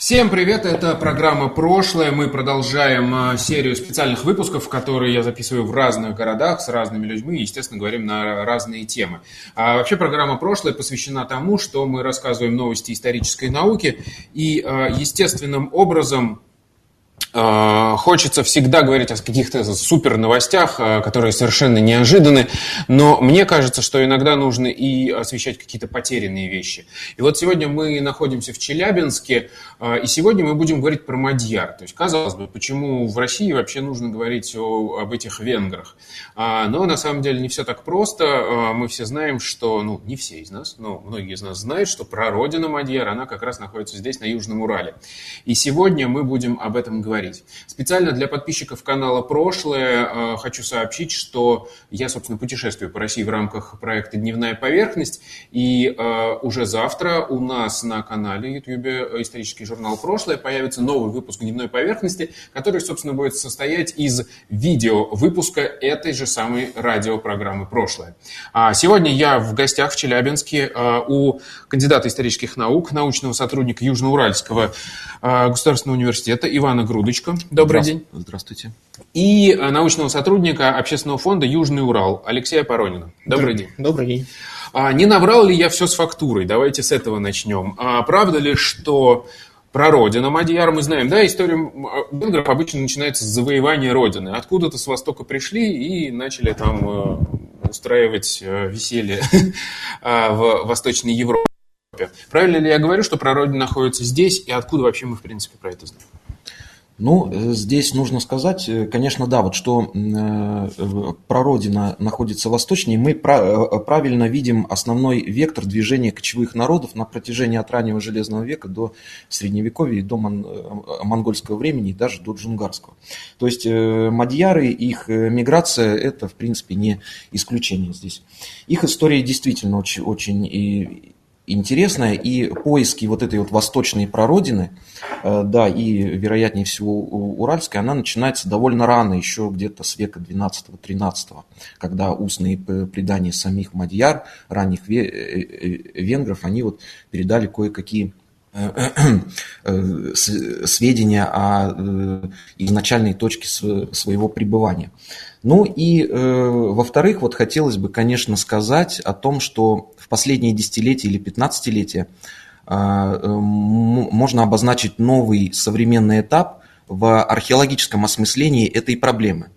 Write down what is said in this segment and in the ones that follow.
Всем привет, это программа «Прошлое». Мы продолжаем а, серию специальных выпусков, которые я записываю в разных городах с разными людьми и, естественно, говорим на разные темы. А вообще программа «Прошлое» посвящена тому, что мы рассказываем новости исторической науки и а, естественным образом хочется всегда говорить о каких-то супер новостях, э, которые совершенно неожиданны, но мне кажется, что иногда нужно и освещать какие-то потерянные вещи. И вот сегодня мы находимся в Челябинске, э, и сегодня мы будем говорить про Мадьяр. То есть, казалось бы, почему в России вообще нужно говорить о, об этих венграх? А, но на самом деле не все так просто. Мы все знаем, что, ну, не все из нас, но многие из нас знают, что прародина Мадьяр, она как раз находится здесь, на Южном Урале. И сегодня мы будем об этом говорить говорить. Специально для подписчиков канала «Прошлое» э, хочу сообщить, что я, собственно, путешествую по России в рамках проекта «Дневная поверхность», и э, уже завтра у нас на канале YouTube исторический журнал «Прошлое» появится новый выпуск «Дневной поверхности», который, собственно, будет состоять из видео выпуска этой же самой радиопрограммы «Прошлое». А сегодня я в гостях в Челябинске э, у кандидата исторических наук, научного сотрудника Южноуральского государственного университета Ивана Груда Дудочка. Добрый день. Здравствуйте. И э, научного сотрудника общественного фонда «Южный Урал» Алексея Поронина. Добрый день. Добрый день. А, не наврал ли я все с фактурой? Давайте с этого начнем. А, правда ли, что про родину Мадьяр мы знаем, да, история венгров обычно начинается с завоевания родины. Откуда-то с востока пришли и начали там э, устраивать э, веселье в Восточной Европе. Правильно ли я говорю, что прародина находится здесь, и откуда вообще мы, в принципе, про это знаем? Ну, э, здесь нужно сказать, э, конечно, да, вот что э, прародина находится восточнее, мы правильно видим основной вектор движения кочевых народов на протяжении от раннего Железного века до Средневековья и до монгольского времени, и даже до джунгарского. То есть мадьяры, их миграция – это, в принципе, не исключение здесь. Их история действительно очень, очень интересная, и поиски вот этой вот восточной прародины, э, да, и, вероятнее всего, уральской, она начинается довольно рано, еще где-то с века 12-13, когда устные предания самих мадьяр, ранних э, э, венгров, они вот передали кое-какие сведения о изначальной точке своего пребывания. Ну и, во-вторых, вот хотелось бы, конечно, сказать о том, что последние десятилетия или пятнадцатилетия э, можно обозначить новый современный этап в археологическом осмыслении этой проблемы.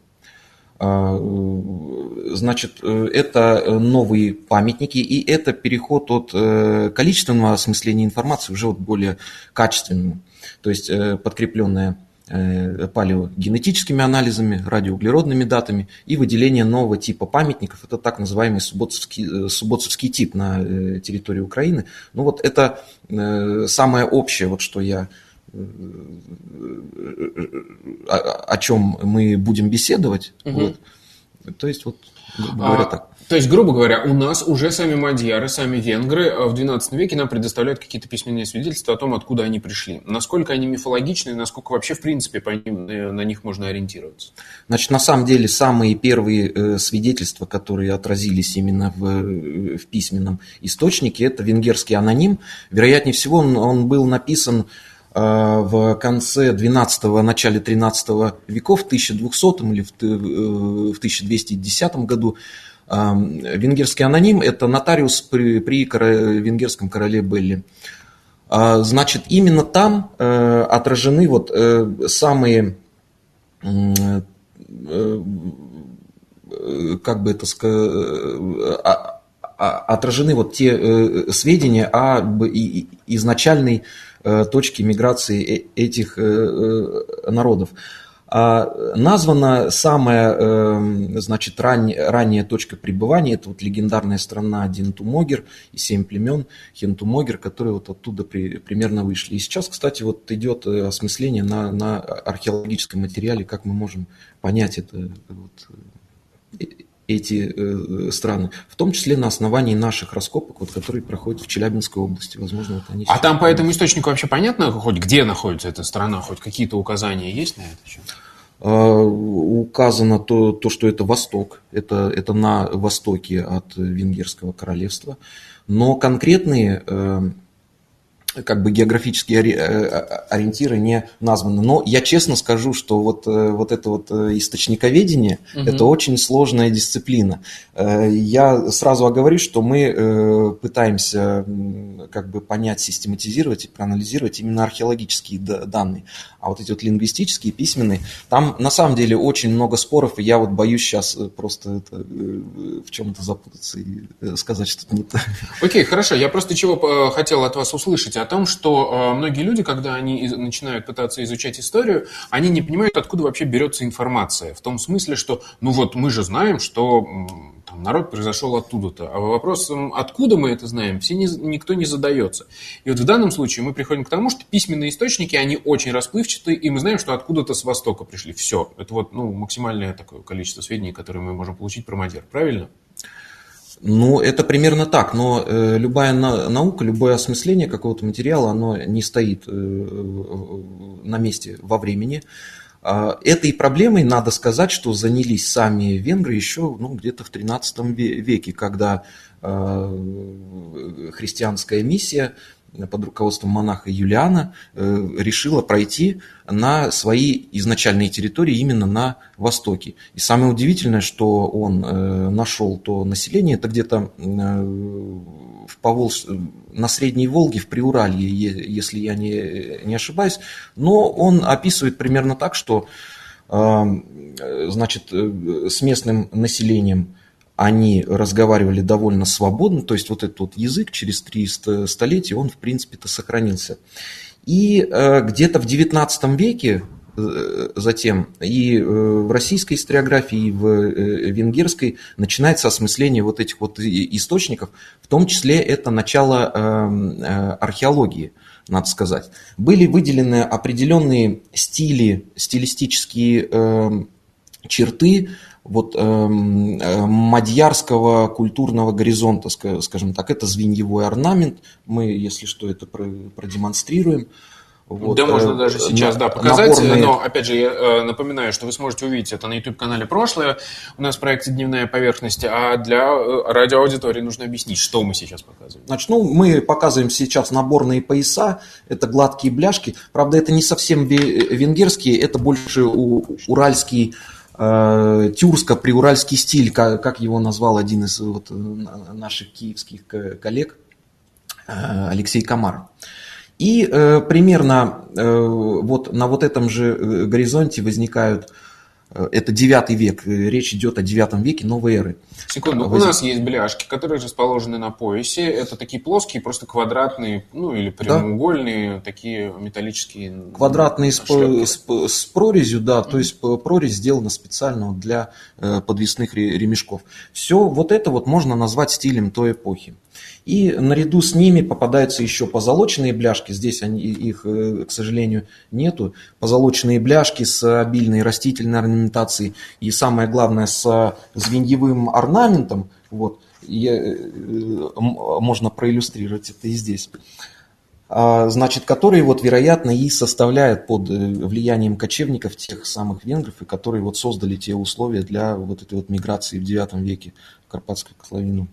А, э, значит, э, это новые памятники, и это переход от количественного осмысления информации уже от более качественному, то есть Э, палеогенетическими анализами, радиоуглеродными датами и выделение нового типа памятников. Это так называемый субботовский, э, субботовский тип на э, территории Украины. Ну вот это самое общее, вот что я о, о чем мы будем беседовать. Угу. Вот. То есть вот говоря а, так. То есть, грубо говоря, у нас уже сами мадьяры, сами венгры э, в XII веке нам предоставляют какие-то письменные свидетельства о том, откуда они пришли. Насколько они мифологичны, насколько вообще, в принципе, по ним, э, на них можно ориентироваться? Значит, на самом деле, самые первые э, свидетельства, которые отразились именно в, в письменном источнике, это венгерский аноним. Вероятнее всего, он, он был написан в конце 12-го, начале 13 веков, в 1200 или в 1210 году Венгерский аноним – это нотариус при, при венгерском короле Белли. А, значит, именно там э, отражены вот э, самые, э, как бы это сказать, а, отражены вот те сведения об изначальной точке миграции этих народов. А, названа самая, эм, значит, ран, ранняя точка пребывания, это вот легендарная страна Динтумогер и семь племен Хентумогер, которые вот оттуда при, примерно вышли. И сейчас, кстати, вот идет э, осмысление на, на археологическом материале, как мы можем понять это, вот, э, эти э, страны, в том числе на основании наших раскопок, вот, которые проходят в Челябинской области. Возможно, вот они а там по этому источнику вообще понятно, хоть где находится эта страна, хоть какие-то указания есть на это? А, указано то, то, что это Восток, это, это на востоке от Венгерского королевства, но конкретные э, как бы географические э, ориентиры не названы. Но я честно скажу, что вот, э, вот это вот э, источниковедение угу. это очень сложная дисциплина. Я сразу оговорюсь, что мы пытаемся как бы понять, систематизировать и проанализировать именно археологические данные. А вот эти вот лингвистические, письменные, там на самом деле очень много споров, и я вот боюсь сейчас просто это, в чем-то запутаться и сказать что-то не так. Окей, хорошо. Я просто чего хотел от вас услышать о том, что э, многие люди, когда они начинают пытаться изучать историю, они не понимают, откуда вообще берется информация. В том смысле, что, ну вот мы же знаем, что там, народ произошел оттуда-то. А вопрос, откуда мы это знаем, все не, никто не задается. И вот в данном случае мы приходим к тому, что письменные источники, они очень расплывчатые, и мы знаем, что откуда-то с Востока пришли. Все. Это вот ну, максимальное такое количество сведений, которые мы можем получить про Мадер. Правильно? Ну, это примерно так, но э, любая на, наука, любое осмысление какого-то материала, оно не стоит э, на месте во времени. Э, этой проблемой, надо сказать, что занялись сами венгры еще ну, где-то в 13 веке, когда э, христианская миссия под руководством монаха Юлиана э, решила пройти на свои изначальные территории именно на востоке. И самое удивительное, что он э, нашел то население, это где-то э, в Поволж... на Средней Волге, в Приуралье, если я не, не ошибаюсь, но он описывает примерно так, что значит, с местным населением они разговаривали довольно свободно, то есть вот этот вот язык через 300 столетий, он в принципе-то сохранился. И э, где-то в XIX веке э, затем и э, в российской историографии, и в венгерской начинается осмысление вот этих вот источников, в том числе это начало археологии, надо сказать. Были выделены определенные стили, стилистические черты, вот эм, э, мадьярского культурного горизонта, скажем так. Это звеньевой орнамент. Мы, если что, это продемонстрируем. Вот, да, можно э, даже сейчас, да, показать. Наборные... Но, опять же, я э, напоминаю, что вы сможете увидеть это на YouTube-канале «Прошлое». У нас в проекте «Дневная поверхность», а для радиоаудитории нужно объяснить, что мы сейчас показываем. Значит, ну, мы показываем сейчас наборные пояса, это гладкие бляшки. Правда, это не совсем венгерские, это больше уральский Э, тюрско-приуральский стиль, как, его назвал один из вот, наших киевских коллег, э, Алексей Комар. И э, примерно э, вот на вот этом же э, горизонте возникают Э, это 9 век, э, речь идет о 9 веке новой эры. Секунду, Воз... у нас есть бляшки, которые расположены на поясе. Это такие плоские, просто квадратные, ну или прямоугольные, да. такие металлические. Квадратные с, с, с прорезью, да, mm-hmm. то есть прорезь сделана специально для э, подвесных ремешков. Все вот это вот можно назвать стилем той эпохи. И наряду с ними попадаются еще позолоченные бляшки. Здесь они, их, э, к сожалению, нету. Позолоченные бляшки с обильной растительной орнаментацией. И самое главное, с звеньевым орнаментом. Вот, и, э, можно проиллюстрировать это и здесь а, значит, которые, вот, вероятно, и составляют под э, влиянием кочевников тех самых венгров, и которые вот создали те условия для вот этой вот миграции в IX веке в Карпатскую котловину.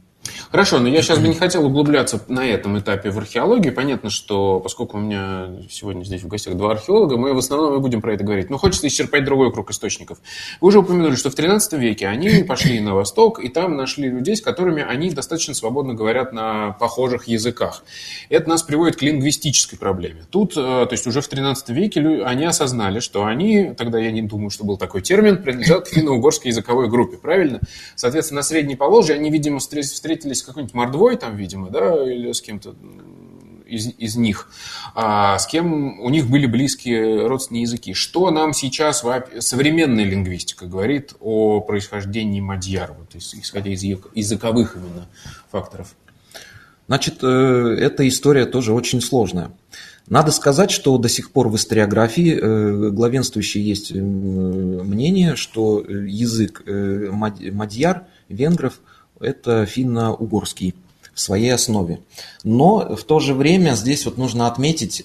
Хорошо, но я сейчас бы не хотел углубляться на этом этапе в археологию. Понятно, что поскольку у меня сегодня здесь в гостях два археолога, мы в основном и будем про это говорить. Но хочется исчерпать другой круг источников. Вы уже упомянули, что в 13 веке они пошли на восток, и там нашли людей, с которыми они достаточно свободно говорят на похожих языках. Это нас приводит к лингвистической проблеме. Тут, э, то есть уже в 13 веке они осознали, что они, тогда я не думаю, что был такой термин, принадлежат к финно-угорской языковой группе, правильно? Соответственно, на Средней Поволжье они, видимо, встретились встретились с какой-нибудь мордвой там, видимо, да, или с кем-то из, из них, а, с кем у них были близкие родственные языки. Что нам сейчас современная лингвистика говорит о происхождении мадьяр, вот, исходя из языковых именно факторов? Значит, э, эта история тоже очень сложная. Надо сказать, что до сих пор в историографии э, главенствующее есть э, мнение, что язык мадьяр, венгров, это финно-угорский в своей основе. Но в то же время здесь вот нужно отметить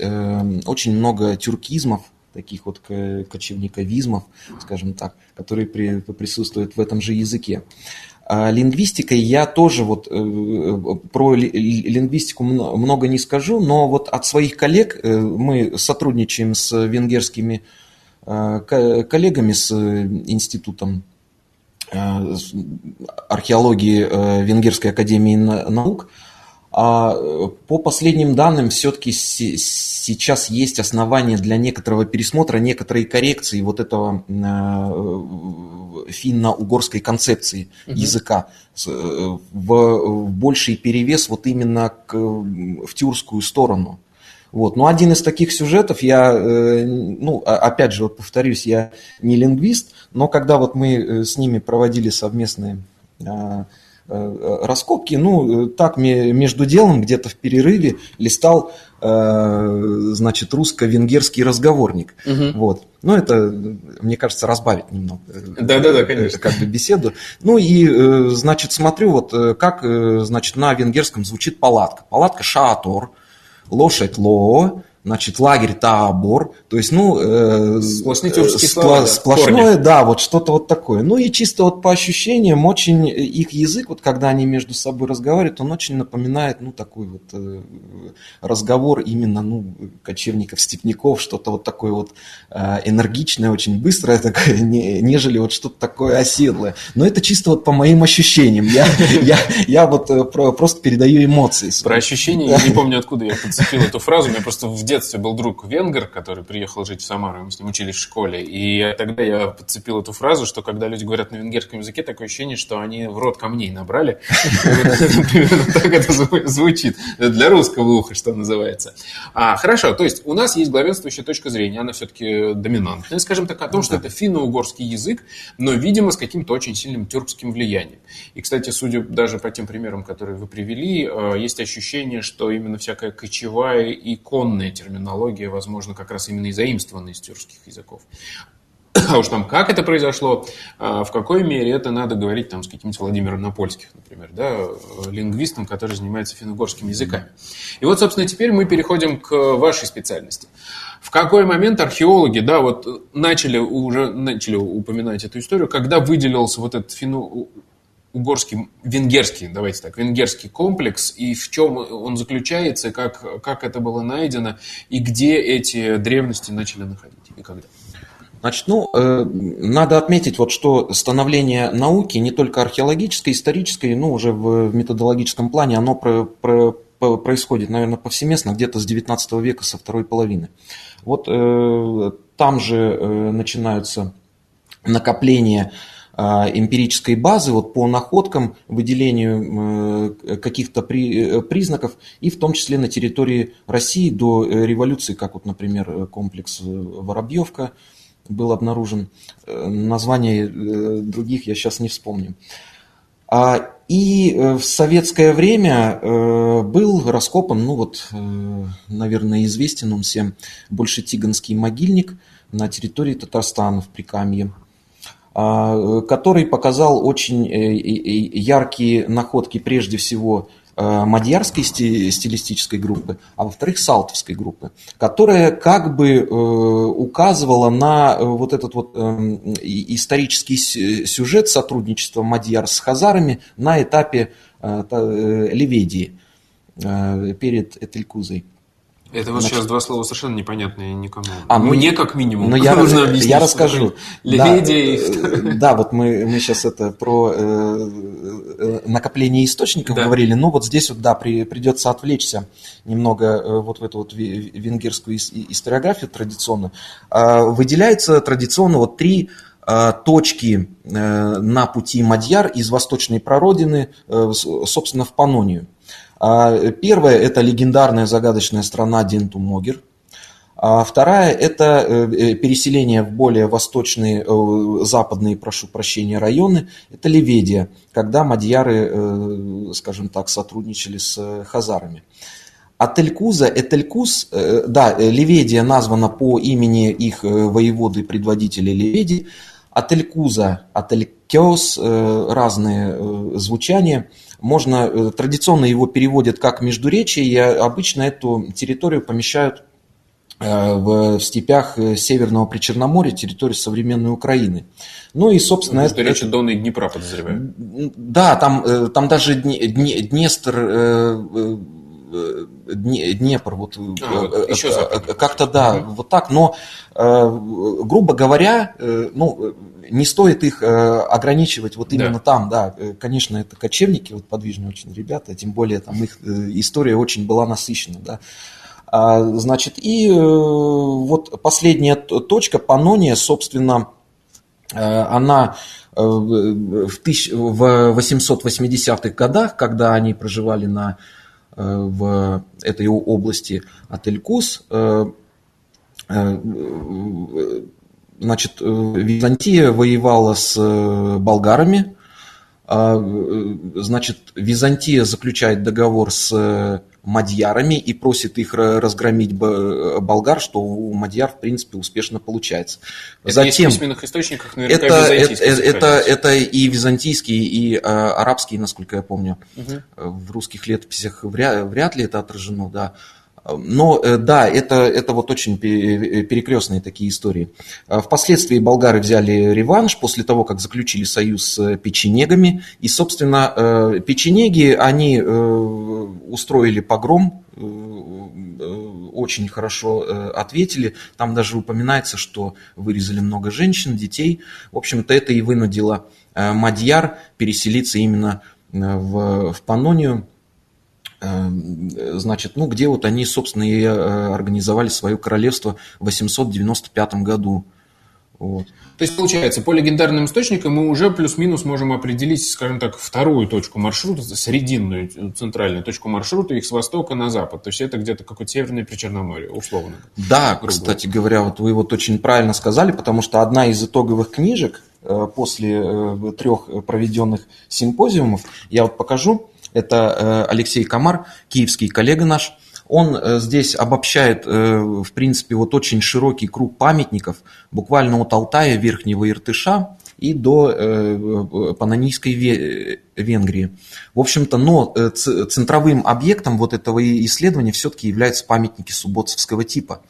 очень много тюркизмов, таких вот кочевниковизмов, скажем так, которые присутствуют в этом же языке. А лингвистикой я тоже вот э, про лингвистику много не скажу, но вот от своих коллег э, мы сотрудничаем с венгерскими э, коллегами с институтом археологии Венгерской академии наук. А по последним данным, все-таки сейчас есть основания для некоторого пересмотра, некоторой коррекции вот этого финно-угорской концепции угу. языка э, в, в больший перевес вот именно к, в тюркскую сторону. Вот. Но один из таких сюжетов, я, э, ну, опять же, вот повторюсь, я не лингвист, но когда вот мы э, с ними проводили совместные а, раскопки, ну, так между делом где-то в перерыве листал Э, значит, русско-венгерский разговорник. Угу. Вот. Ну, это, мне кажется, разбавит немного. Да-да-да, э, конечно. Как бы беседу. Ну, и, э, значит, смотрю, вот как, значит, на венгерском звучит палатка. Палатка шатор, лошадь лоо, значит, лагерь табор, то есть, ну, э, сплошные тюркские слова, да, сплошное, корни. да, вот что-то вот такое. Ну и чисто вот по ощущениям, очень их язык, вот когда они между собой разговаривают, он очень напоминает, ну, такой вот э, разговор именно, ну, кочевников, степняков, что-то вот такое вот э, энергичное, очень быстрое такое, не, нежели вот что-то такое оседлое. Но это чисто вот по моим ощущениям. Я, я, я вот э, просто передаю эмоции. Про ощущения, я не помню, откуда я подцепил эту фразу, мне просто в детстве был друг венгер, который приехал жить в Самару, мы с ним учились в школе, и тогда я подцепил эту фразу, что когда люди говорят на венгерском языке, такое ощущение, что они в рот камней набрали. Примерно так это звучит. Для русского уха, что называется. А, хорошо, то есть у нас есть главенствующая точка зрения, она все-таки доминантная, скажем так, о том, что это финно-угорский язык, но, видимо, с каким-то очень сильным тюркским влиянием. И, кстати, судя даже по тем примерам, которые вы привели, э, есть ощущение, что именно всякая кочевая и конная терминология, возможно, как раз именно и заимствована из тюркских языков. А уж там как это произошло, а, в какой мере это надо говорить там с каким-нибудь Владимиром Напольских, например, да, лингвистом, который занимается финно-угорскими языками. И вот, собственно, теперь мы переходим к вашей специальности. В какой момент археологи, да, вот начали уже начали упоминать эту историю, когда выделился вот этот финно угорский, венгерский, давайте так, венгерский комплекс, и в чем он заключается, как, как это было найдено, и где эти древности начали находить, и когда? Значит, ну, э, надо отметить, вот, что становление науки, не только археологической, исторической, но уже в, в методологическом плане, оно про, про, происходит, наверное, повсеместно, где-то с 19 века, со второй половины. Вот э, там же э, начинаются накопления эмпирической базы вот по находкам, выделению э, каких-то при, э, признаков, и в том числе на территории России до э, революции, как вот, например, комплекс Воробьевка был обнаружен. Названия других я сейчас не вспомню. А, и в советское время был раскопан, ну вот, наверное, известен он всем, больше Тиганский могильник на территории Татарстана в Прикамье. А, который показал очень э, яркие находки прежде всего э, мадьярской стилистической группы, а во-вторых, салтовской группы, которая как бы э, указывала на вот этот вот исторический сюжет сотрудничества мадьяр с хазарами на этапе Ливедии перед Этелькузой. Это вот Значит, сейчас два слова совершенно непонятные никому. А, ну, Мне как минимум. Но я, нужно объяснить, я расскажу. Да, э, да, вот мы, мы сейчас это про э, э, накопление источников да. говорили. Ну вот здесь вот, да, при, придется отвлечься немного вот в эту вот венгерскую историографию традиционно. Э, выделяется традиционно вот три э, точки на пути Мадьяр из восточной прародины, собственно, в Панонию. А, первая – это легендарная загадочная страна Дентумогер. А вторая – это э, переселение в более восточные, э, западные, прошу прощения, районы. Это Ливедия, когда мадьяры, э, скажем так, сотрудничали с хазарами. А Телькуза, Этелькуз, да, Ливедия названа по имени их воеводы предводителя Ливедии, а Телькуза, Ателькеос, разные звучания – можно, э, традиционно его переводят как междуречие, и обычно эту территорию помещают э, в степях э, Северного Причерноморья, территории современной Украины. Ну и, собственно... Ну, это, речь Дона и Днепра, подозреваю. Да, там, там даже Днестр, Днепр, вот, а, вот как-то да, угу. вот так, но, грубо говоря, ну, не стоит их э, ограничивать вот именно да. там, да, э, конечно, это кочевники, вот подвижные очень ребята, тем более там их э, история очень была насыщена, да. А, значит, и вот последняя точка, Панония, собственно, она в 880-х годах, когда они проживали на, в этой области Ателькус, Значит, э, Византия воевала с э, болгарами. А, э, значит, Византия заключает договор с мадьярами и просит их разгромить болгар, что у мадьяр, в принципе, успешно получается. Это Затем, есть в письменных источниках наверняка это, это, это, это и византийские, и а, арабские, насколько я помню. Угу. В русских летописях вряд, вряд ли это отражено, да. Но э, да, это, это вот очень э, перекрестные такие истории. А впоследствии болгары взяли реванш после того, как заключили союз с печенегами. И, собственно, э, печенеги, они устроили погром, очень хорошо ответили. Там даже упоминается, что вырезали много женщин, детей. В общем-то, это и вынудило Мадьяр переселиться именно в, в Панонию значит, ну, где вот они, собственно, и э, организовали свое королевство в 895 году. Вот. То есть, получается, по легендарным источникам мы уже плюс-минус можем определить, скажем так, вторую точку маршрута, срединную, центральную точку маршрута, их с востока на запад. То есть, это где-то какое-то северное Причерноморье, условно. Да, грубо. кстати говоря, вот вы вот очень правильно сказали, потому что одна из итоговых книжек э, после э, трех проведенных симпозиумов, я вот покажу, это э, Алексей Комар, киевский коллега наш. Он э, здесь обобщает, э, в принципе, вот очень широкий круг памятников, буквально от Алтая, Верхнего Иртыша и до Панонийской Венгрии. В общем-то, но центровым объектом вот этого исследования все-таки являются памятники субботцевского типа.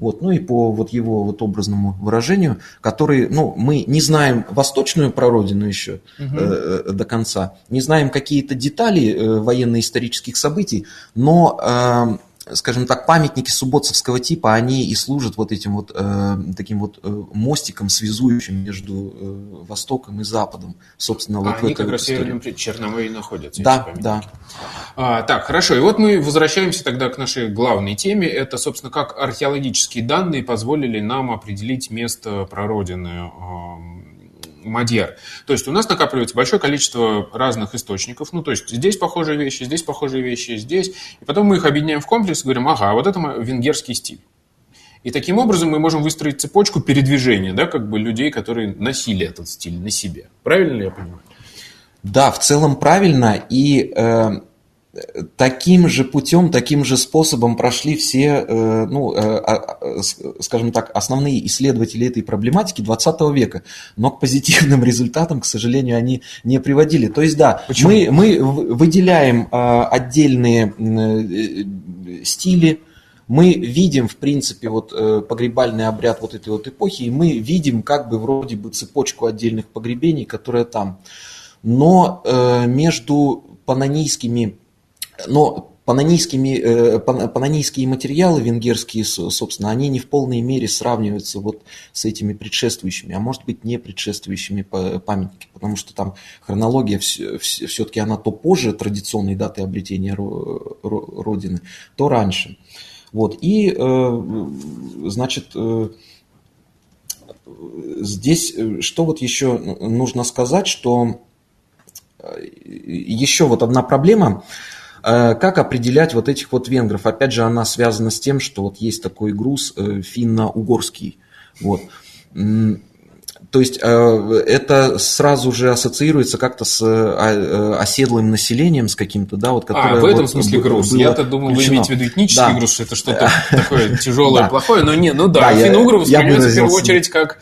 Вот, ну и по вот его вот образному выражению, который, ну, мы не знаем восточную прародину еще угу. э, до конца, не знаем какие-то детали э, военно-исторических событий, но э, скажем так, памятники субботцевского типа, они и служат вот этим вот э, таким вот э, мостиком, связующим между э, Востоком и Западом. Собственно, а вот они в этой как раз в Северном Черноморье находятся. Да, да. А, так, хорошо. И вот мы возвращаемся тогда к нашей главной теме. Это, собственно, как археологические данные позволили нам определить место прародины э, Мадьяр. То есть у нас накапливается большое количество разных источников. Ну, то есть здесь похожие вещи, здесь похожие вещи, здесь. И потом мы их объединяем в комплекс и говорим, ага, вот это венгерский стиль. И таким образом мы можем выстроить цепочку передвижения, да, как бы людей, которые носили этот стиль на себе. Правильно ли я понимаю? Да, в целом правильно. И э, таким же путем, таким же способом прошли все, э, ну, э, а, а, скажем так, основные исследователи этой проблематики 20 века. Но к позитивным результатам, к сожалению, они не приводили. То есть, да, мы, мы выделяем э, отдельные стили, мы видим, в принципе, вот погребальный обряд вот этой вот эпохи, и мы видим как бы вроде бы цепочку отдельных погребений, которая там. Но между панонийскими но панонийскими, э, панонийские материалы венгерские, собственно, они не в полной мере сравниваются вот с этими предшествующими, а может быть не предшествующими памятники, потому что там хронология все-таки она то позже традиционной даты обретения Родины, то раньше. Вот. И, э, значит, э, здесь что вот еще нужно сказать, что еще вот одна проблема – как определять вот этих вот венгров? Опять же, она связана с тем, что вот есть такой груз финно-угорский. Вот. То есть э, это сразу же ассоциируется как-то с э, оседлым населением, с каким-то, да, вот которое... А, в этом вот смысле груз. Я-то думал, включено. вы имеете в виду этнический да. груз, что это что-то такое тяжелое, плохое, но не, ну да, финно-угры воспринимаются в первую очередь как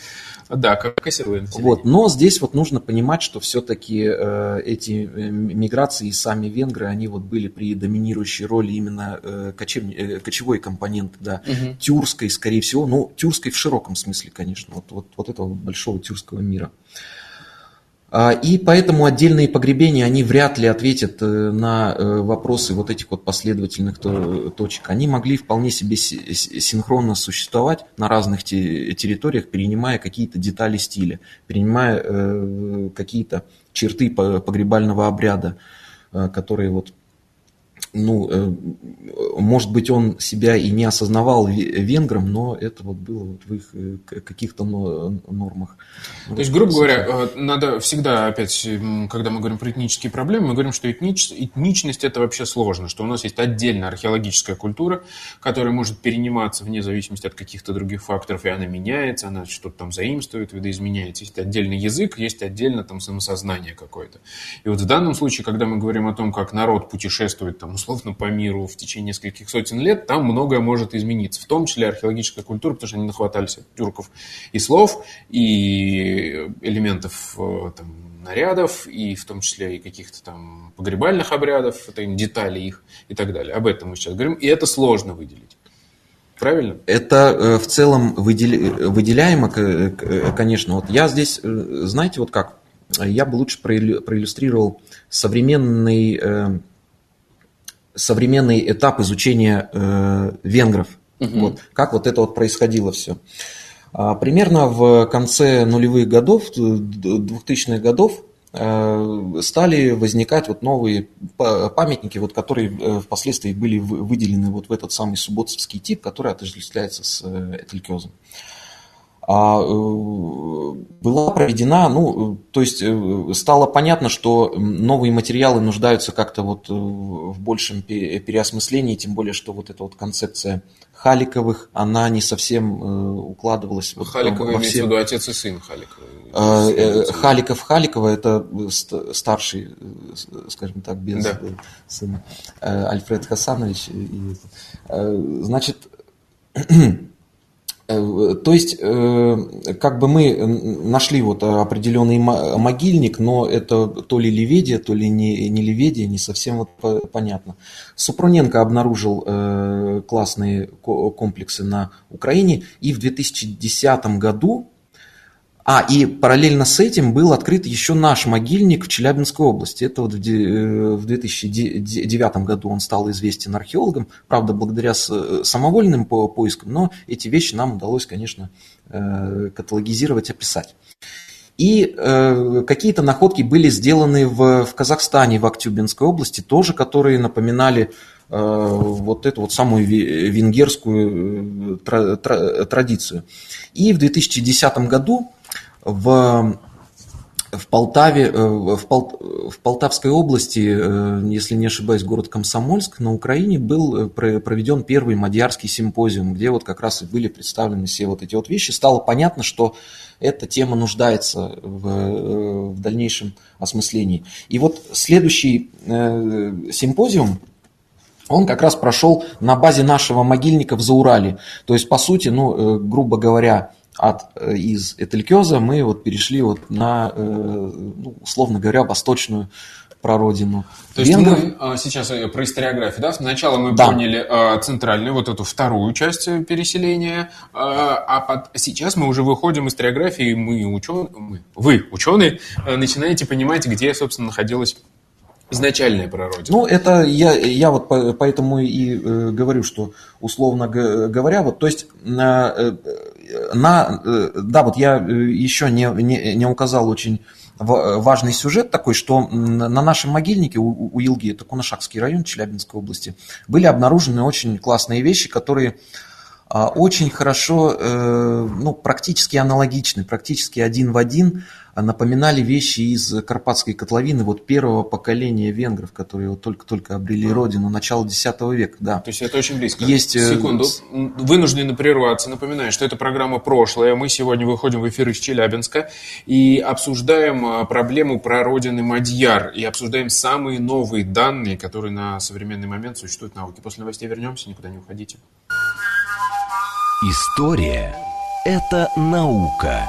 да, как оседлое Вот, но здесь вот нужно понимать, что все-таки э, эти э, миграции, сами венгры, они вот были при доминирующей роли именно э, кочев, э, кочевой компоненты, да, угу. тюркской, скорее всего, ну, тюркской в широком смысле, конечно, вот, вот, вот этого большого тюркского мира. А, и поэтому отдельные погребения, они вряд ли ответят э, на э, вопросы вот этих вот последовательных точек. Они могли вполне себе синхронно существовать на разных территориях, перенимая какие-то детали стиля, перенимая э, какие-то черты погребального обряда, которые вот ну, э, может быть, он себя и не осознавал венгром, но это вот было вот в их э, каких-то нормах. То есть, грубо говоря, э, надо всегда, опять, когда мы говорим про этнические проблемы, мы говорим, что этнич... этничность это вообще сложно, что у нас есть отдельная археологическая культура, которая может перениматься вне зависимости от каких-то других факторов, и она меняется, она что-то там заимствует, видоизменяется. Есть отдельный язык, есть отдельно там самосознание какое-то. И вот в данном случае, когда мы говорим о том, как народ путешествует там условно по миру в течение нескольких сотен лет, там многое может измениться, в том числе археологическая культура, потому что они нахватались от тюрков и слов, и элементов э, там, нарядов, и в том числе и каких-то там погребальных обрядов, это деталей их и так далее. Об этом мы сейчас говорим, и это сложно выделить. Правильно? Это э, в целом выделяемо, конечно. Вот я здесь, э, знаете, вот как, я бы лучше проиллюстрировал современный современный этап изучения э, венгров. Угу. Вот, как вот это вот происходило все. А, примерно в конце нулевых годов, 2000-х годов, э, стали возникать вот новые памятники, вот, которые э, впоследствии были выделены вот в этот самый субботовский тип, который отождествляется с э, Этелькезом. А, была проведена, ну, то есть стало понятно, что новые материалы нуждаются как-то вот в большем переосмыслении, тем более, что вот эта вот концепция Халиковых, она не совсем укладывалась. Халиковы во все... имеется в виду отец и сын Халикова. А, э, Халиков Халикова это старший, скажем так, без да. сына, Альфред Хасанович. Значит, Э, то есть, э, как бы мы нашли вот определенный могильник, но это то ли леведие, то ли не, не леведие, не совсем вот понятно. Супруненко обнаружил э, классные комплексы на Украине, и в 2010 году а, и параллельно с этим был открыт еще наш могильник в Челябинской области. Это вот в 2009 э, году он стал известен археологам, правда, благодаря э, самовольным поискам, но эти вещи нам удалось, конечно, э, каталогизировать, описать. И какие-то находки были сделаны в, Казахстане, в Актюбинской области, тоже, которые напоминали вот эту вот самую венгерскую тра, тра, традицию. И в 2010 году в, в Полтаве, э, в, Пол, в Полтавской области, э, если не ошибаюсь, город Комсомольск, на Украине был э, проведен первый мадьярский симпозиум, где вот как раз и были представлены все вот эти вот вещи. Стало понятно, что эта тема нуждается в, в дальнейшем осмыслении. И вот следующий симпозиум, он как раз прошел на базе нашего могильника в Заурале. То есть, по сути, ну, грубо говоря, от, э, из Этелькеза мы вот перешли вот на, э, ну, условно говоря, восточную прародину. То есть Венгров. мы а, сейчас э, про историографию, да? Сначала мы да. поняли а, центральную, вот эту вторую часть переселения, а, а под... сейчас мы уже выходим из историографии, мы ученые, мы, вы, ученые, начинаете понимать, где, собственно, находилась изначальная прародина. Ну, это я, я вот поэтому и говорю, что условно говоря, вот, то есть э, на, э, да, вот я э, еще не, не, не указал очень важный сюжет такой, что на нашем могильнике у, у Илги, это Кунашакский район Челябинской области, были обнаружены очень классные вещи, которые а, очень хорошо, э, ну, практически аналогичны, практически один в один напоминали вещи из Карпатской котловины вот первого поколения венгров, которые вот только-только обрели родину, начала X века, да. То есть это очень близко. Есть... Э, Секунду. Вынуждены прерваться. Напоминаю, что это программа «Прошлое». Мы сегодня выходим в эфир из Челябинска и обсуждаем а, проблему прародины Мадьяр и обсуждаем самые новые данные, которые на современный момент существуют в науке. После новостей вернемся, никуда не уходите. История – это наука.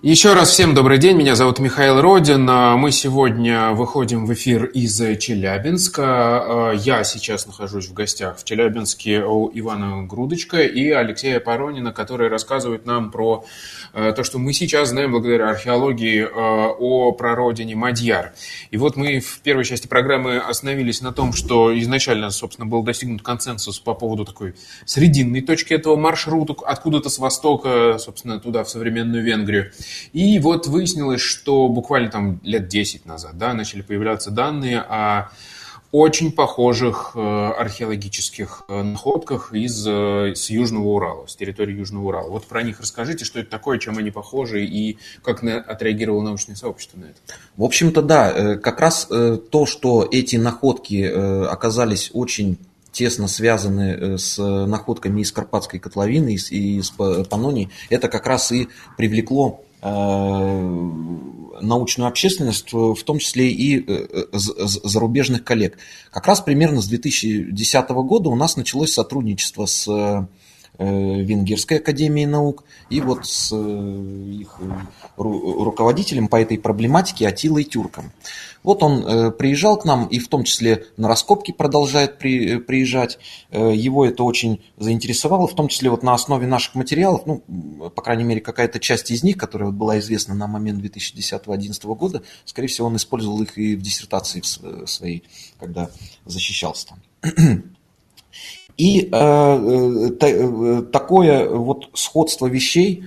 еще раз всем добрый день, меня зовут Михаил Родин. А мы сегодня выходим в эфир из Челябинска. А, я сейчас нахожусь в гостях в Челябинске у Ивана Грудочка и Алексея Поронина, который рассказывает нам про а, то, что мы сейчас знаем благодаря археологии о прародине Мадьяр. И вот мы в первой части программы остановились на том, что изначально, собственно, был достигнут консенсус по поводу такой срединной точки этого маршрута, откуда-то с востока, собственно, туда, в современную Венгрию. И вот выяснилось, что буквально там лет 10 назад да, начали появляться данные о очень похожих э, археологических э, находках из, э, с Южного Урала, с территории Южного Урала. Вот про них расскажите, что это такое, чем они похожи и как на, отреагировало научное сообщество на это. В общем-то, да, как раз то, что эти находки оказались очень тесно связаны с находками из Карпатской котловины и из Панонии, это как раз и привлекло научную общественность, в том числе и э, зарубежных коллег. Как раз примерно с 2010 года у нас началось сотрудничество с э, Венгерской академией наук и вот с их руководителем по этой проблематике Атилой Тюрком. Вот он э, приезжал к нам и в том числе на раскопки продолжает при, э, приезжать. Э, его это очень заинтересовало, в том числе вот на основе наших материалов, ну, по крайней мере, какая-то часть из них, которая была известна на момент 2010-2011 года, скорее всего, он использовал их и в диссертации своей, когда защищался там. И э, э, такое вот сходство вещей, э,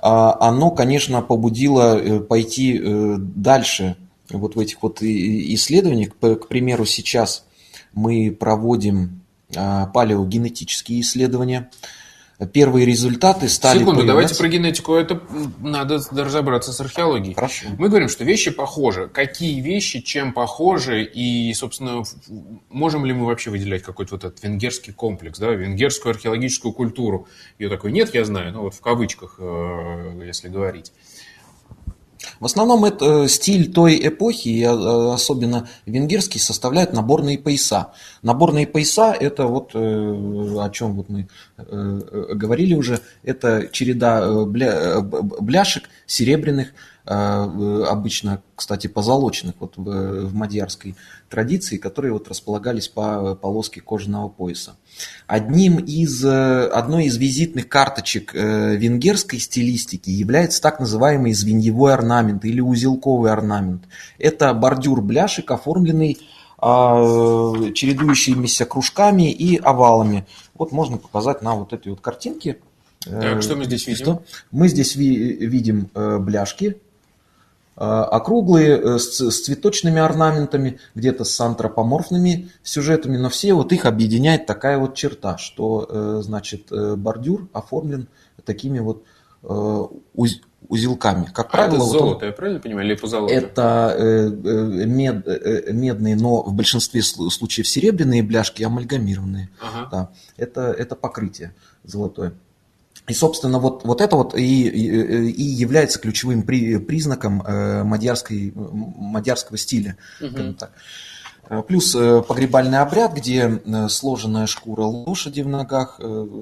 оно, конечно, побудило пойти дальше вот в этих вот исследованиях. К примеру, сейчас мы проводим а, палеогенетические исследования. Первые результаты стали Секунду, появляться... давайте про генетику. Это надо разобраться с археологией. Хорошо. Мы говорим, что вещи похожи. Какие вещи чем похожи? И, собственно, можем ли мы вообще выделять какой-то вот этот венгерский комплекс, да, венгерскую археологическую культуру? Ее такой нет, я знаю, но вот в кавычках, э, если говорить. В основном это э, стиль той эпохи, и э, особенно венгерский, составляют наборные пояса. Наборные пояса – это вот э, о чем вот мы говорили уже, это череда бляшек серебряных, обычно, кстати, позолоченных вот в, мадьярской традиции, которые вот располагались по полоске кожаного пояса. Одним из, э, одной из визитных карточек э, венгерской стилистики является так называемый звеньевой орнамент или узелковый орнамент. Это бордюр бляшек, оформленный а, чередующимися кружками и овалами. Вот можно показать на вот этой вот картинке. Так, что мы здесь видим? Что? Мы здесь ви- видим бляшки, округлые э, с, с цветочными орнаментами, где-то с антропоморфными сюжетами, но все вот их объединяет такая вот черта, что э, значит э, бордюр оформлен такими вот уз, узелками. Как а правило, это золото, вот он, я правильно понимаю, или позолота? Это мед, медные, но в большинстве случаев серебряные бляшки амальгамированные. Ага. Да, это, это покрытие золотое. И, собственно, вот, вот это вот и, и, и является ключевым при, признаком э, мадьярской, мадьярского стиля. Угу. Так. Э, плюс э, погребальный обряд, где э, сложенная шкура лошади в ногах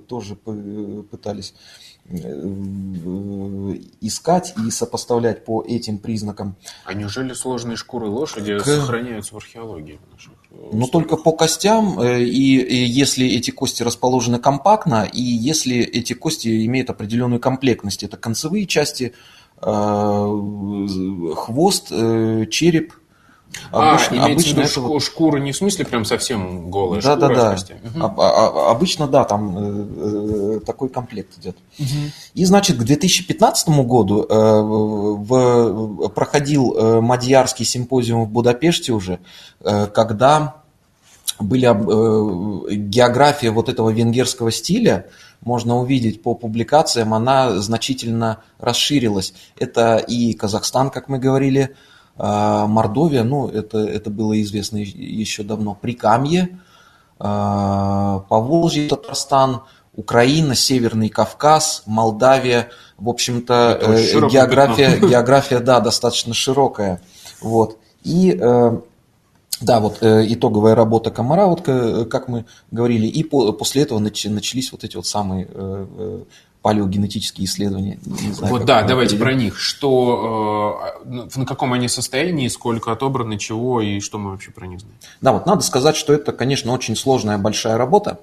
тоже пытались искать и сопоставлять по этим признакам. А неужели сложные шкуры лошади К... сохраняются в археологии? Но только по костям, и, и если эти кости расположены компактно, и если эти кости имеют определенную комплектность, это концевые части, хвост, череп, А, обычно, обычно это вот... шкура не в смысле прям совсем голая, да, шкура да, да. Угу. А, а, обычно, да, там э, э, такой комплект идет. Угу. И, значит, к 2015 году э, в, проходил э, Мадьярский симпозиум в Будапеште уже, э, когда были э, география вот этого венгерского стиля, можно увидеть по публикациям, она значительно расширилась. Это и Казахстан, как мы говорили, а, Мордовия, ну, это, это было известно еще давно, Прикамье, а, Поволжье, Татарстан, Украина, Северный Кавказ, Молдавия. В общем-то, э, география, география, да, достаточно широкая. Вот. И э, да, вот э, итоговая работа Комара, вот как мы говорили, и после этого начались вот эти вот самые палеогенетические исследования. Не знаю, вот да, давайте про них. Что, э, на каком они состоянии, сколько отобрано, чего и что мы вообще про них знаем. Да, вот надо сказать, что это, конечно, очень сложная большая работа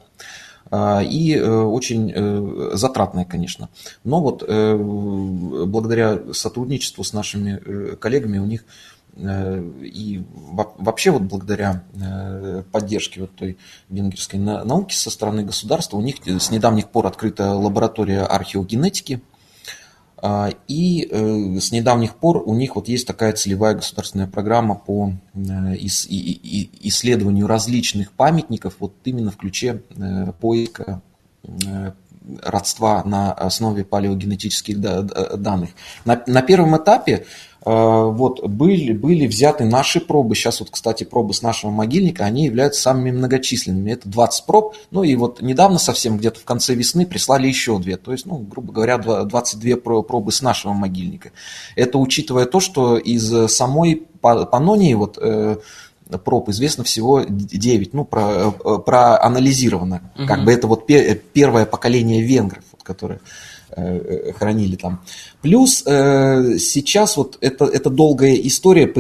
э, и э, очень затратная, конечно. Но вот благодаря сотрудничеству с нашими коллегами у них Э, и вообще вот благодаря э, поддержке вот той венгерской науки со стороны государства у них с недавних пор открыта лаборатория археогенетики, а, и э, с недавних пор у них вот есть такая целевая государственная программа по исследованию различных памятников вот именно в ключе поиска родства на основе палеогенетических данных. На, на первом этапе вот, были, были взяты наши пробы. Сейчас вот, кстати, пробы с нашего могильника, они являются самыми многочисленными. Это 20 проб. Ну и вот недавно совсем, где-то в конце весны, прислали еще две. То есть, ну, грубо говоря, 22 пробы с нашего могильника. Это учитывая то, что из самой Панонии вот, э, проб известно всего 9, ну, про, э, проанализировано. Угу. Как бы это вот первое поколение венгров, вот, которые Э, хранили там. Плюс э, сейчас вот это, это долгая история,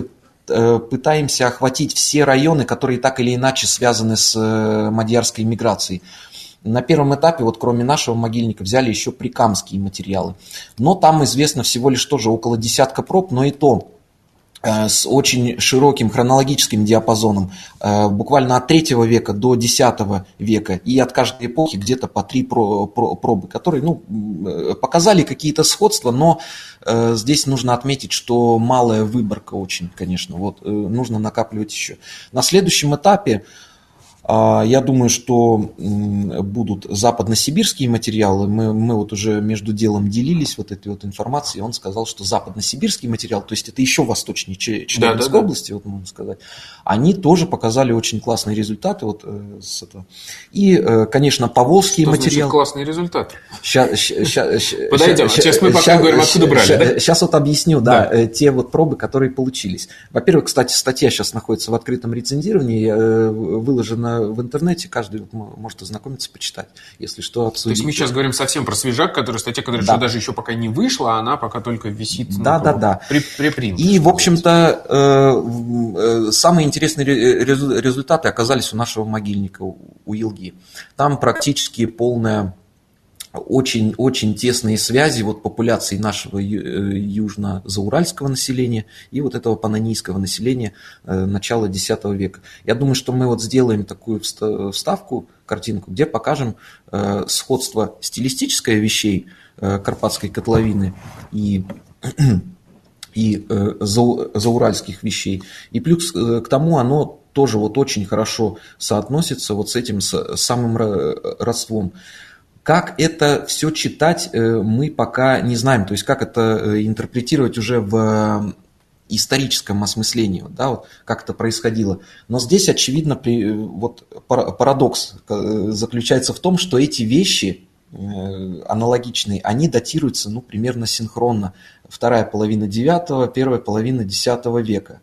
э, пытаемся охватить все районы, которые так или иначе связаны с мадьярской миграцией. На первом этапе, вот кроме нашего могильника, взяли еще прикамские материалы. Но там известно всего лишь тоже около десятка проб, но и то Э, с очень широким хронологическим диапазоном, э, буквально от 3 века до 10 века, и от каждой эпохи где-то по три пробы, которые ну, э, показали какие-то сходства, но здесь нужно отметить, что малая выборка очень, конечно, вот, нужно накапливать еще. На следующем этапе я думаю, что будут западносибирские материалы. Мы, мы вот уже между делом делились вот этой вот информацией. Он сказал, что западносибирский материал, то есть это еще восточнее Челябинской да, да, области, вот можно сказать, они тоже показали очень классные результаты вот э, с этого. И, э, конечно, поволжские что материалы. классный результат? Сейчас, сейчас, Подойдем. Сейчас, сейчас мы пока сейчас, говорим, откуда брали. Сейчас, да? сейчас вот объясню, да, да, э, те вот пробы, которые получились. Во-первых, кстати, статья сейчас находится в открытом рецензировании, выложена в интернете, каждый может ознакомиться, почитать, если что, обсудить. То есть мы сейчас говорим совсем про свежак, который статья, которая да. даже еще пока не вышла, она пока только висит. Да, да, да. При, припринт. И, в общем-то, э, э, самые интересные результаты оказались у нашего могильника, у Илги. Там практически полная очень-очень тесные связи вот популяции нашего э, южно-зауральского населения и вот этого панонийского населения э, начала X века. Я думаю, что мы вот сделаем такую вставку, картинку, где покажем э, сходство стилистическое вещей Карпатской котловины и и зауральских вещей. И плюс к тому оно тоже вот очень хорошо соотносится вот с этим самым родством. Как это все читать, э, мы пока не знаем. То есть как это э, интерпретировать уже в э, историческом осмыслении, да, вот как это происходило. Но здесь, очевидно, при, вот парадокс заключается в том, что эти вещи аналогичные, они датируются ну, примерно синхронно. Вторая половина девятого, первая половина десятого века.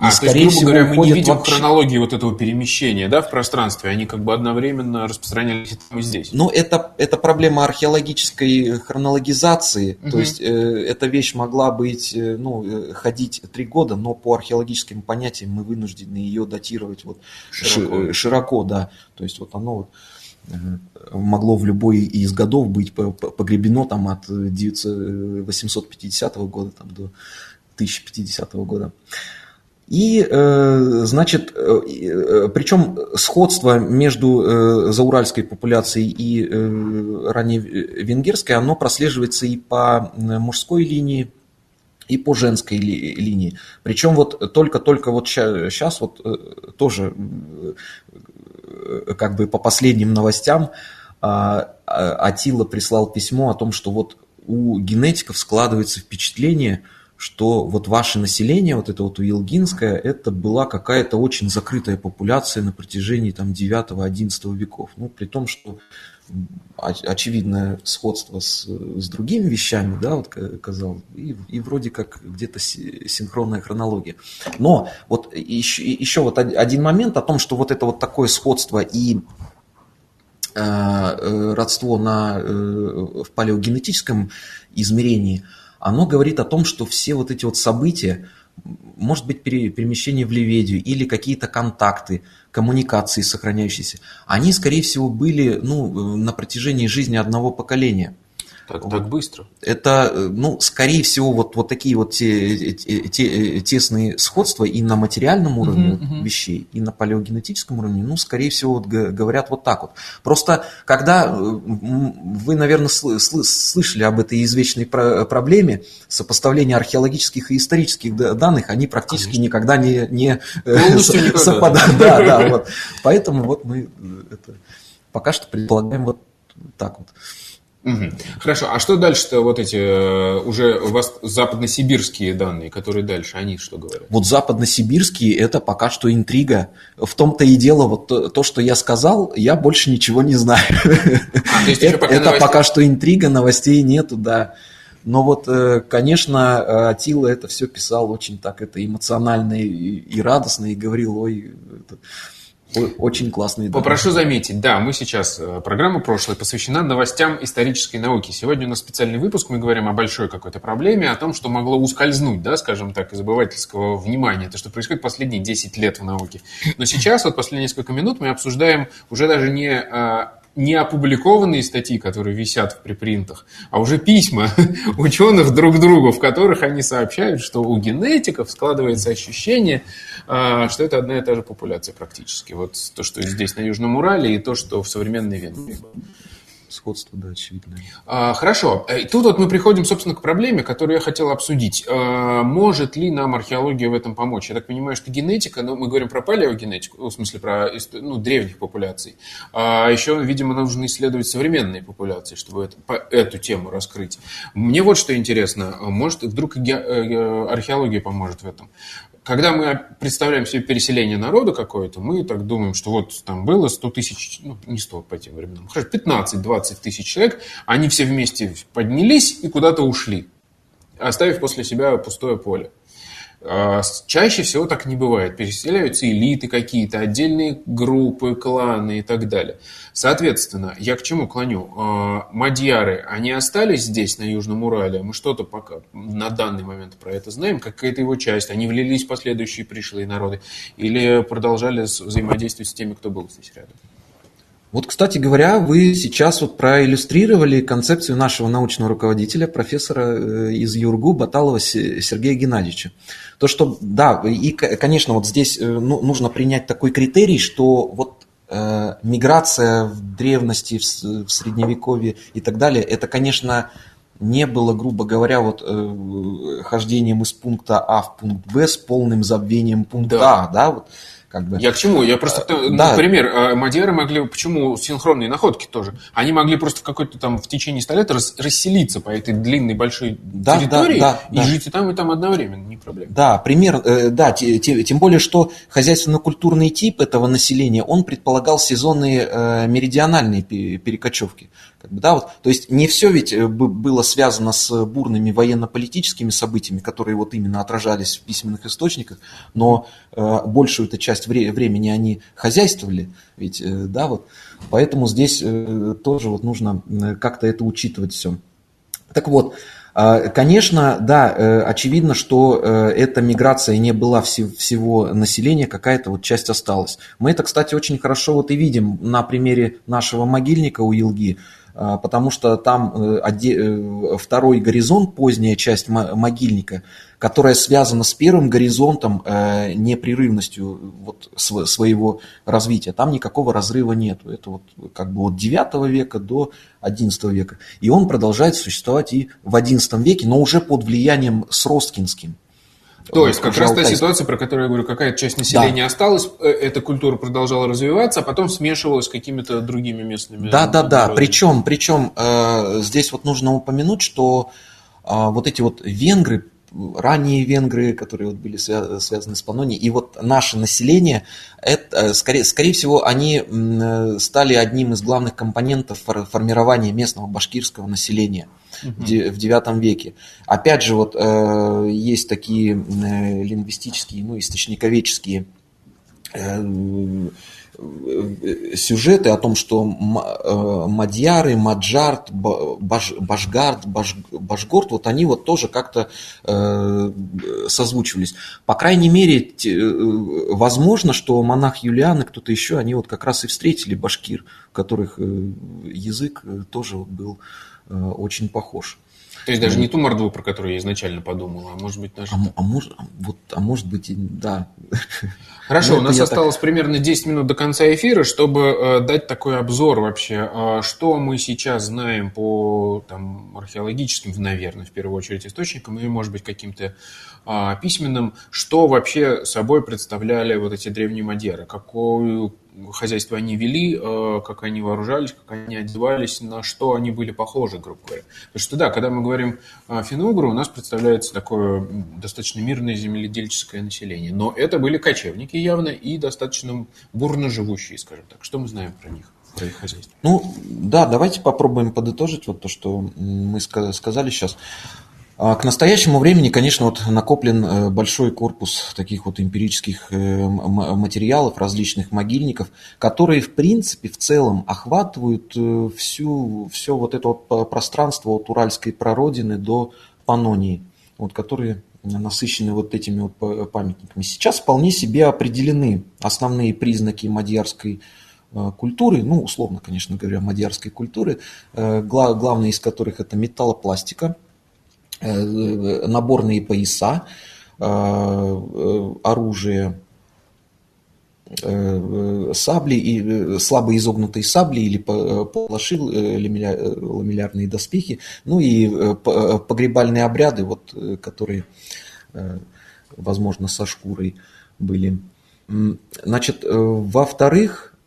И, а, скорее то есть, грубо всего, говоря, мы не видим вообще... хронологии вот этого перемещения да, в пространстве, они как бы одновременно распространялись и там, и здесь. Ну, это, это проблема археологической хронологизации, угу. то есть э, эта вещь могла быть, э, ну, э, ходить три года, но по археологическим понятиям мы вынуждены ее датировать вот широко, ши, широко да, то есть вот оно вот э, могло в любой из годов быть погребено там от 850 года там, до 1050 года. И, значит, причем сходство между зауральской популяцией и ранее венгерской, оно прослеживается и по мужской линии, и по женской ли, линии. Причем вот только-только вот сейчас вот тоже как бы по последним новостям а, а, Атила прислал письмо о том, что вот у генетиков складывается впечатление, что вот ваше население, вот это вот уилгинское, это была какая-то очень закрытая популяция на протяжении там 9-11 веков. Ну, при том, что очевидное сходство с, с другими вещами, да, вот казалось, и, и вроде как где-то синхронная хронология. Но вот еще, еще вот один момент о том, что вот это вот такое сходство и э, э родство на, э, в палеогенетическом измерении, оно говорит о том, что все вот эти вот события, может быть перемещение в Ливедию или какие-то контакты, коммуникации сохраняющиеся, они, скорее всего, были ну, на протяжении жизни одного поколения. Так, вот. так быстро? Это, э, ну, скорее всего, вот, вот такие вот те, те, те, тесные сходства и на материальном уровне uh-huh, uh-huh. вещей, и на палеогенетическом уровне, ну, скорее всего, вот, говорят вот так вот. Просто, когда э, вы, наверное, слышали об этой извечной проблеме сопоставления археологических и исторических данных, они практически Конечно. никогда не, не э, совпадают. Да, да, вот. Поэтому вот мы это пока что предполагаем вот так вот. Угу. Хорошо, а что дальше-то вот эти э, уже у вас западносибирские данные, которые дальше, они что говорят? Вот западносибирские это пока что интрига. В том-то и дело, вот то, то что я сказал, я больше ничего не знаю. А, это пока, это пока что интрига, новостей нету, да. Но вот, э, конечно, Атила это все писал очень так это эмоционально и, и радостно, и говорил, ой, это, очень классные. Данные. Попрошу заметить, да, мы сейчас, э, программа прошлая посвящена новостям исторической науки. Сегодня у нас специальный выпуск, мы говорим о большой какой-то проблеме, о том, что могло ускользнуть, да, скажем так, из обывательского внимания, то, что происходит последние 10 лет в науке. Но сейчас, вот последние несколько минут, мы обсуждаем уже даже не э, не опубликованные статьи, которые висят в припринтах, а уже письма ученых друг другу, в которых они сообщают, что у генетиков складывается ощущение, что это одна и та же популяция практически. Вот то, что здесь на Южном Урале, и то, что в современной Венгрии сходство, да, очевидно. А, хорошо. И тут вот мы приходим, собственно, к проблеме, которую я хотел обсудить. А, может ли нам археология в этом помочь? Я так понимаю, что генетика, ну, мы говорим про палеогенетику, в смысле про ну, древних популяций. А еще, видимо, нужно исследовать современные популяции, чтобы это, по, эту тему раскрыть. Мне вот что интересно. Может, вдруг э, археология поможет в этом? Когда мы представляем себе переселение народа какое-то, мы так думаем, что вот там было 100 тысяч, ну, не 100 по тем временам, хорошо, 15-20 тысяч человек, они все вместе поднялись и куда-то ушли, оставив после себя пустое поле. А, чаще всего так не бывает. Переселяются элиты какие-то, отдельные группы, кланы и так далее. Соответственно, я к чему клоню? А, мадьяры, они остались здесь, на Южном Урале. Мы что-то пока на данный момент про это знаем, какая-то его часть. Они влились в последующие пришлые народы или продолжали взаимодействовать с теми, кто был здесь рядом? Вот, кстати говоря, вы сейчас вот проиллюстрировали концепцию нашего научного руководителя, профессора э, из ЮРГУ Баталова Сергея Геннадьевича. То, что, да, и, конечно, вот здесь э, ну, нужно принять такой критерий, что вот э, миграция в древности, в, в средневековье и так далее, это, конечно, не было, грубо говоря, вот э, хождением из пункта А в пункт Б с полным забвением пункта да. А, да, вот как бы. Я к чему? Я просто, а, да. например, а, Мадьяры могли, почему синхронные находки тоже? Они могли просто в какой-то там в течение 100 лет рас, расселиться по этой длинной большой да, территории да, да, и да. жить и там, и там одновременно, не проблема. Да, пример, э, да, тем более, что хозяйственно-культурный тип этого населения, он предполагал сезонные э, меридиональные перекочевки. Как бы, да, вот, то есть не все ведь э, было связано с бурными военно-политическими событиями, которые вот именно отражались в письменных источниках, но э, большую эту часть вре- времени они хозяйствовали, ведь, э, да, вот, поэтому здесь э, тоже вот нужно э, как-то это учитывать все. Так вот, э, Конечно, да, э, очевидно, что эта миграция не была всего населения, какая-то вот часть осталась. Мы это, кстати, очень хорошо вот и видим на примере нашего могильника у Елги. А, потому что там э, второй горизонт, поздняя часть могильника, которая связана с первым горизонтом непрерывностью вот своего развития, там никакого разрыва нет. Это вот как бы от 9 века до 11 века. И он продолжает существовать и в 11 веке, но уже под влиянием Сроскинским. То есть как раз та ситуация, про которую я говорю, какая-то часть населения да. осталась, э, эта культура продолжала развиваться, а потом смешивалась с какими-то другими местными. Да, да, да. Причем, причем э, здесь вот нужно упомянуть, что э, вот эти вот венгры, ранние венгры, которые вот были связаны с Панонией, и вот наше население, это, э, скорее, скорее всего, они э, стали одним из главных компонентов формирования местного башкирского населения в IX веке. Опять же, вот э, есть такие лингвистические, ну, источниковедческие э, сюжеты о том, что мадьяры, маджарт, баш, башгард, баш, башгорд, вот они вот тоже как-то э, созвучивались. По крайней мере, те, возможно, что монах Юлиан и кто-то еще, они вот как раз и встретили башкир, которых язык тоже был Э, очень похож. То есть даже не ту мордву, про которую я изначально подумал, а может быть даже... А, а, может, вот, а может быть, да. Хорошо, у нас осталось так... примерно 10 минут до конца эфира, чтобы э, дать такой обзор вообще, э, что мы сейчас знаем по там, археологическим, наверное, в первую очередь источникам, и, может быть, каким-то э, письменным, что вообще собой представляли вот эти древние мадьяры, какую хозяйство они вели, э, как они вооружались, как они одевались, на что они были похожи, грубо говоря. Потому что да, когда мы говорим о финно у нас представляется такое достаточно мирное земледельческое население. Но это были кочевники явно и достаточно бурно живущие, скажем так. Что мы знаем про них? про их хозяйство. Ну, да, давайте попробуем подытожить вот то, что мы сказали сейчас. А к настоящему времени, конечно, вот накоплен э, большой корпус таких вот эмпирических э, материалов, различных могильников, которые, в принципе, в целом охватывают э, всю, все вот это вот пространство от Уральской прародины до Панонии, вот, которые насыщены вот этими вот памятниками. Сейчас вполне себе определены основные признаки мадьярской культуры, ну, условно, конечно говоря, мадьярской культуры, главные из которых это металлопластика – наборные пояса, э, э, оружие, сабли и слабо изогнутые сабли или палаши, ламеллярные доспехи, ну и погребальные обряды, вот, которые, возможно, со шкурой были. Значит, во-вторых, Э,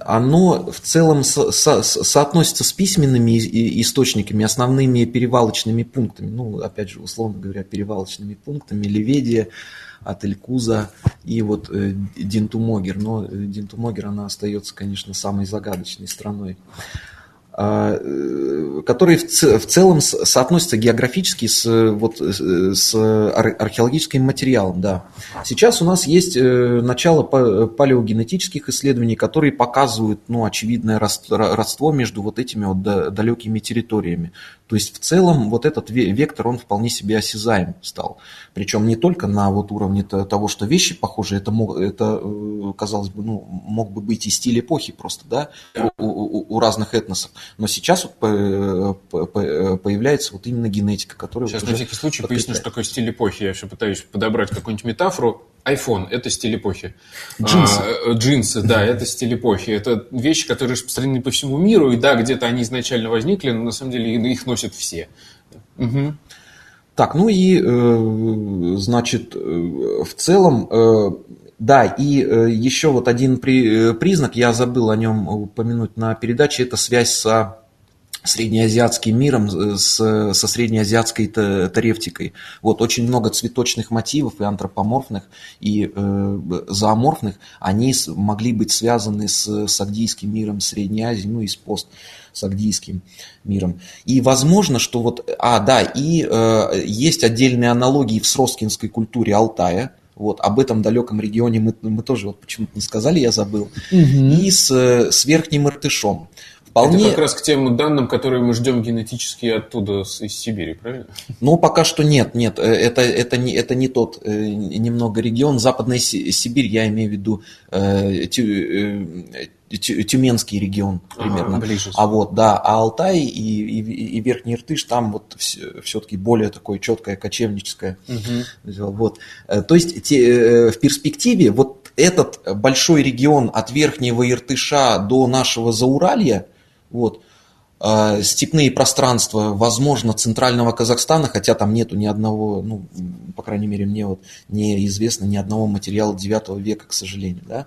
оно в целом со, со, соотносится с письменными источниками, основными перевалочными пунктами. Ну, опять же, условно говоря, перевалочными пунктами Леведия, от Элькуза и вот э, Динтумогер. Но э, Динтумогер, она остается, конечно, самой загадочной страной. А, э, которые в целом соотносятся географически с, вот, с археологическим материалом. Да. Сейчас у нас есть э, начало палеогенетических исследований, которые показывают ну, очевидное родство между вот этими вот далекими территориями. То есть в целом вот этот вектор, он вполне себе осязаем стал. Причем не только на вот уровне того, что вещи похожи, это, мог, это э, казалось бы, ну, мог бы быть и стиль эпохи просто, да, у, у, у разных этносов. Но сейчас вот появляется вот именно генетика, которая... Сейчас вот на всякий случай поясню, что такое стиль эпохи. Я все пытаюсь подобрать какую-нибудь метафору. iPhone – это стиль эпохи. Джинсы. А, джинсы, да, это стиль эпохи. Это вещи, которые распространены по всему миру, и да, где-то они изначально возникли, но на самом деле их носят все. Угу. Так, ну и, э, значит, э, в целом э, да, и э, еще вот один при, э, признак, я забыл о нем упомянуть на передаче, это связь со среднеазиатским миром, с, со среднеазиатской тарефтикой. Вот очень много цветочных мотивов и антропоморфных, и э, зооморфных, они могли быть связаны с сагдийским миром Средней Азии, ну и с пост сагдийским миром. И возможно, что вот, а, да, и э, есть отдельные аналогии в сроскинской культуре Алтая, вот, об этом далеком регионе мы, мы тоже вот почему-то не сказали, я забыл. Угу. И с, с Верхним Иртышом. Вполне... Это как раз к тем данным, которые мы ждем генетически оттуда, из Сибири, правильно? Ну, пока что нет, нет. Э, это, это, не, это не тот э, немного регион. Западная Сибирь, я имею в виду э, Тюменский регион примерно. А, ближе. а вот, да, а Алтай и, и, и Верхний Иртыш, там вот все-таки более такое четкое кочевническое. Угу. Вот. То есть те, в перспективе вот этот большой регион от Верхнего Иртыша до нашего Зауралья, вот, э, степные пространства, возможно, центрального Казахстана, хотя там нету ни одного, ну, по крайней мере, мне вот неизвестно ни одного материала 9 века, к сожалению, да.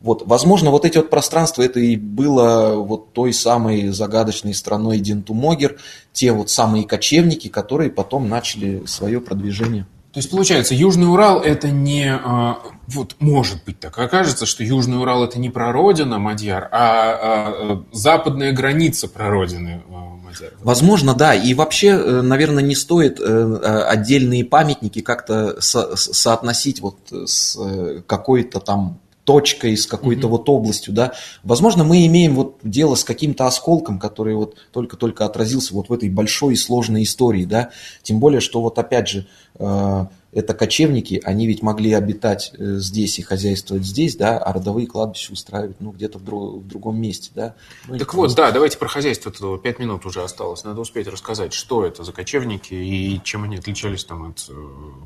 Вот, возможно, вот эти вот пространства, это и было вот той самой загадочной страной Динтумогер, те вот самые кочевники, которые потом начали свое продвижение. То есть, получается, Южный Урал это не... А, вот может быть так окажется, что Южный Урал это не прародина Мадьяр, а, а западная граница прародины а, Мадьяр. Возможно, да. И вообще, э, наверное, не стоит э, отдельные памятники как-то со соотносить вот с э, какой-то там точкой, с какой-то mm-hmm. вот областью, да. Возможно, мы имеем вот дело с каким-то осколком, который вот только-только отразился вот в этой большой и сложной истории, да. Тем более, что вот опять же, э, это кочевники, они ведь могли обитать э, здесь и хозяйствовать здесь, да, а родовые кладбища устраивать, ну, где-то в, друг, в другом месте, да. Ну, так вот, да, давайте про хозяйство, -то. пять минут уже осталось, надо успеть рассказать, что это за кочевники и чем они отличались там от э,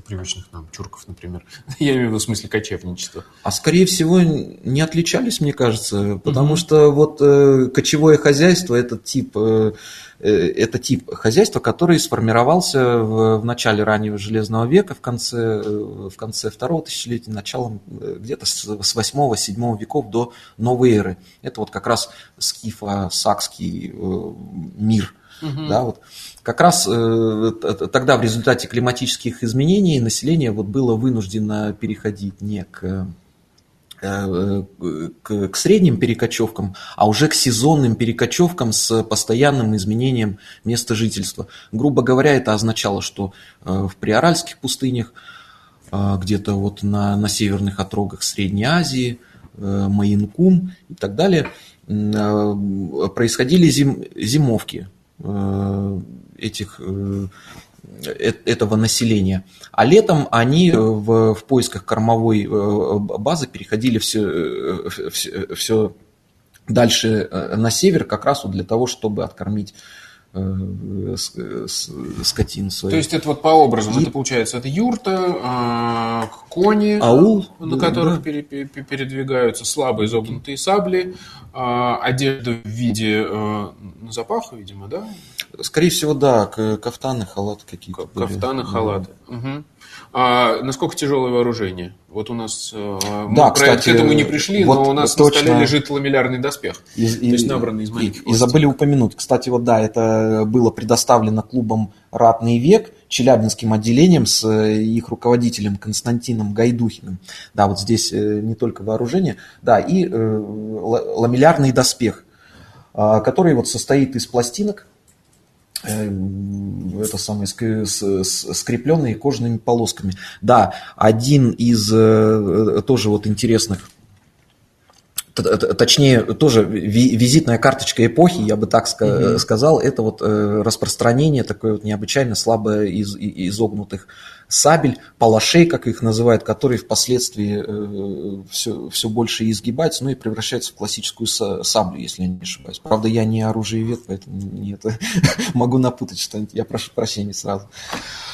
привычных нам чурков, например. Я имею в виду в смысле кочевничества. А скорее всего не отличались, мне кажется, потому угу. что вот э, кочевое хозяйство, этот тип... Э, это тип хозяйства, который сформировался в, в начале раннего Железного века, в конце, э, в конце второго тысячелетия, началом э, где-то с, с 8-7 веков до новой эры. Это вот как раз скифо-сакский мир. Угу. Да, вот. Как раз э, тогда в результате климатических изменений население вот было вынуждено переходить не к Э, к, к средним перекочевкам, а уже к сезонным перекочевкам с постоянным изменением места жительства. Грубо говоря, это означало, что э, в приоральских пустынях, э, где-то вот на, на северных отрогах Средней Азии, Маянкум и так далее, происходили зим, зимовки этих этого населения. А летом они э, в, в поисках кормовой э, базы переходили все, все, все дальше на север, как раз вот для того, чтобы откормить скотину свою. То есть это вот по образам, и... это получается, это юрта, кони, Аул, на которых да. пере, пере, передвигаются слабо изогнутые сабли, одежда в виде запаха, видимо, да? Скорее всего, да, кафтаны, халаты какие-то. Кафтаны, халаты. Угу. А насколько тяжелое вооружение? Вот у нас э, мы да, кстати, к этому не пришли, вот но у нас точно. на столе лежит ламеллярный доспех, и, то есть набранный из маленьких И, и забыли упомянуть, кстати, вот да, это было предоставлено клубом «Ратный век», Челябинским отделением с э, их руководителем Константином Гайдухиным. Да, вот здесь э, не только вооружение, да, и э, ламеллярный доспех, который вот состоит из пластинок, это самое, скрепленные кожаными полосками. Да, один из э, тоже вот интересных точнее, тоже визитная карточка эпохи, я бы так mm-hmm. сказал, это вот э, распространение такое вот необычайно слабо из, изогнутых сабель, палашей, как их называют, которые впоследствии все, э, все больше изгибаются, ну и превращаются в классическую саблю, если я не ошибаюсь. Правда, я не оружиевед, поэтому не это, могу напутать что-нибудь, я прошу прощения сразу.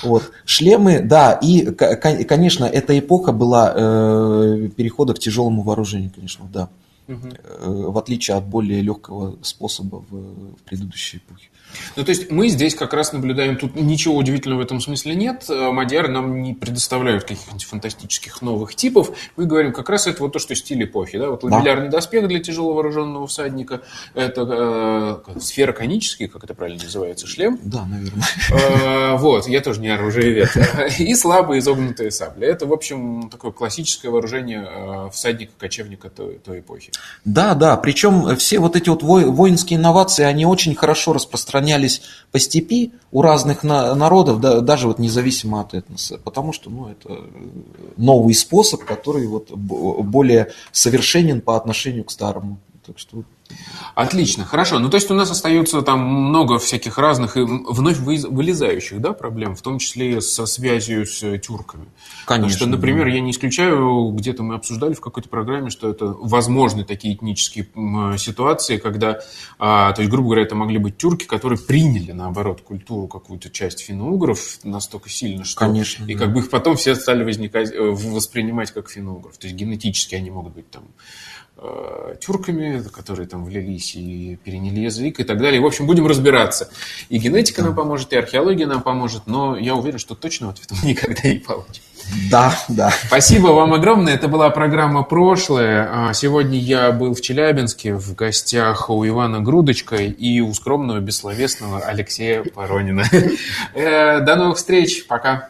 Вот. Шлемы, да, и, конечно, эта эпоха была э, перехода к тяжелому вооружению, конечно, да. Угу. В отличие от более легкого способа в, в предыдущей эпохе. Ну, то есть мы здесь как раз наблюдаем, тут ничего удивительного в этом смысле нет. Э, Мадьяры нам не предоставляют каких-нибудь фантастических новых типов. Мы говорим как раз это вот то, что стиль эпохи. Да? Вот ламеллярный да. доспех для тяжело вооруженного всадника. Это э, сфера конический, как это правильно называется, шлем. Да, наверное. Э, вот, я тоже не оружиевед. И слабые изогнутые сабли. Это, в общем, такое классическое вооружение э, всадника-кочевника той, той эпохи. Да, да. Причем все вот эти вот воинские инновации, они очень хорошо распространялись по степи у разных народов, да, даже вот независимо от этноса, потому что ну, это новый способ, который вот более совершенен по отношению к старому. Так что Отлично, хорошо. Ну, то есть у нас остается там много всяких разных и вновь вылезающих да, проблем, в том числе со связью с тюрками. Конечно. Что, например, я не исключаю, где-то мы обсуждали в какой-то программе, что это возможны такие этнические ситуации, когда, а, то есть, грубо говоря, это могли быть тюрки, которые приняли, наоборот, культуру какую-то часть финно-угров настолько сильно, что... Конечно. И да. как бы их потом все стали возникать, э, воспринимать как финно-угров. То есть генетически они могут быть там Э, тюрками, которые там влились и переняли язык и так далее. В общем, будем разбираться. И генетика нам поможет, и археология нам поможет, но я уверен, что точного ответа мы никогда не получим. Да, да. Спасибо вам огромное. Это была программа «Прошлое». А сегодня я был в Челябинске в гостях у Ивана Грудочка и у скромного, бессловесного Алексея Поронина. Э, до новых встреч. Пока.